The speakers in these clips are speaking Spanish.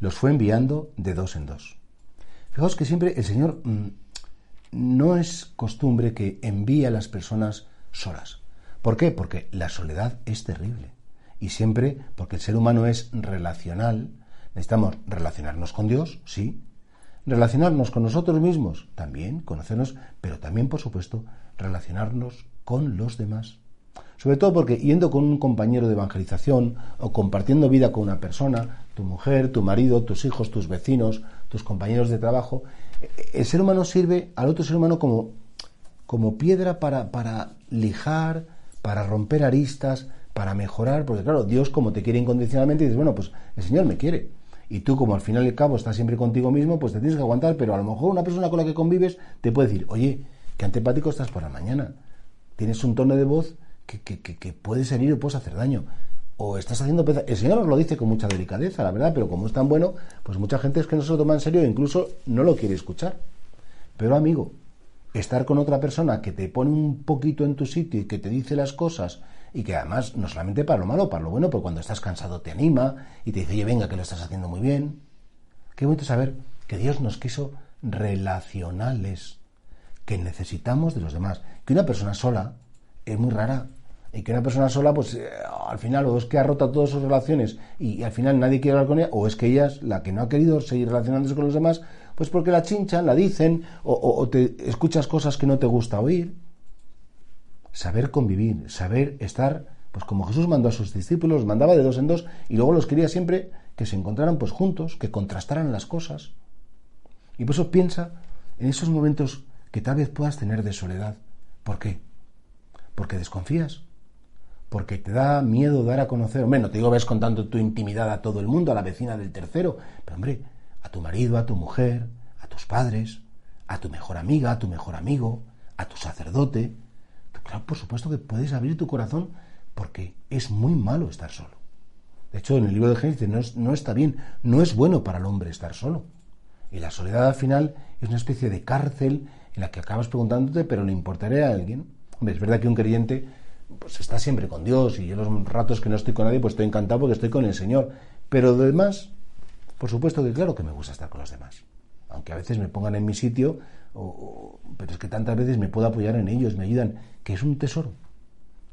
los fue enviando de dos en dos. Fijaos que siempre el Señor mm, no es costumbre que envíe a las personas solas. ¿Por qué? Porque la soledad es terrible. Y siempre, porque el ser humano es relacional, necesitamos relacionarnos con Dios, sí, relacionarnos con nosotros mismos, también, conocernos, pero también, por supuesto, relacionarnos con los demás. Sobre todo porque yendo con un compañero de evangelización o compartiendo vida con una persona, tu mujer, tu marido, tus hijos, tus vecinos, tus compañeros de trabajo, el ser humano sirve al otro ser humano como, como piedra para, para lijar, para romper aristas, para mejorar, porque claro, Dios como te quiere incondicionalmente, dices, bueno, pues el Señor me quiere. Y tú como al final y al cabo estás siempre contigo mismo, pues te tienes que aguantar, pero a lo mejor una persona con la que convives te puede decir, oye, qué antipático estás por la mañana. Tienes un tono de voz que, que, que, puedes herir o puedes hacer daño. O estás haciendo... El Señor nos lo dice con mucha delicadeza, la verdad, pero como es tan bueno, pues mucha gente es que no se lo toma en serio e incluso no lo quiere escuchar. Pero amigo, estar con otra persona que te pone un poquito en tu sitio y que te dice las cosas y que además no solamente para lo malo, para lo bueno, porque cuando estás cansado te anima y te dice, oye, venga, que lo estás haciendo muy bien. Qué bonito saber que Dios nos quiso relacionales, que necesitamos de los demás. Que una persona sola es muy rara y que una persona sola, pues eh, al final, o es que ha roto todas sus relaciones y, al final nadie quiere hablar con ella, o es que ella es la que no ha querido seguir relacionándose con los demás, pues porque la chinchan, la dicen, o, te escuchas cosas que no te gusta oír. Saber convivir, saber estar, pues como Jesús mandó a sus discípulos, mandaba de dos en dos, y luego los quería siempre que se encontraran pues juntos, que contrastaran las cosas. Y por eso piensa en esos momentos que tal vez puedas tener de soledad. ¿Por qué? Porque desconfías, porque te da miedo dar a conocer, hombre, no te digo ves contando tu intimidad a todo el mundo, a la vecina del tercero, pero hombre, a tu marido, a tu mujer, a tus padres, a tu mejor amiga, a tu mejor amigo, a tu sacerdote. Claro, por supuesto que puedes abrir tu corazón porque es muy malo estar solo. De hecho, en el libro de Génesis no, no está bien, no es bueno para el hombre estar solo. Y la soledad al final es una especie de cárcel en la que acabas preguntándote, pero ¿le importaré a alguien? Hombre, es verdad que un creyente pues está siempre con Dios y yo los ratos que no estoy con nadie, pues estoy encantado porque estoy con el Señor. Pero lo demás, por supuesto que claro que me gusta estar con los demás. Aunque a veces me pongan en mi sitio, pero es que tantas veces me puedo apoyar en ellos, me ayudan, que es un tesoro.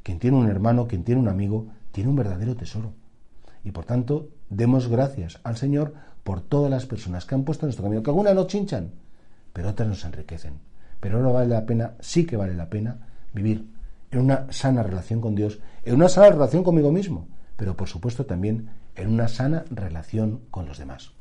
Quien tiene un hermano, quien tiene un amigo, tiene un verdadero tesoro. Y por tanto, demos gracias al Señor por todas las personas que han puesto en nuestro camino, que algunas no chinchan, pero otras nos enriquecen. Pero ahora vale la pena, sí que vale la pena, vivir en una sana relación con Dios, en una sana relación conmigo mismo, pero por supuesto también en una sana relación con los demás.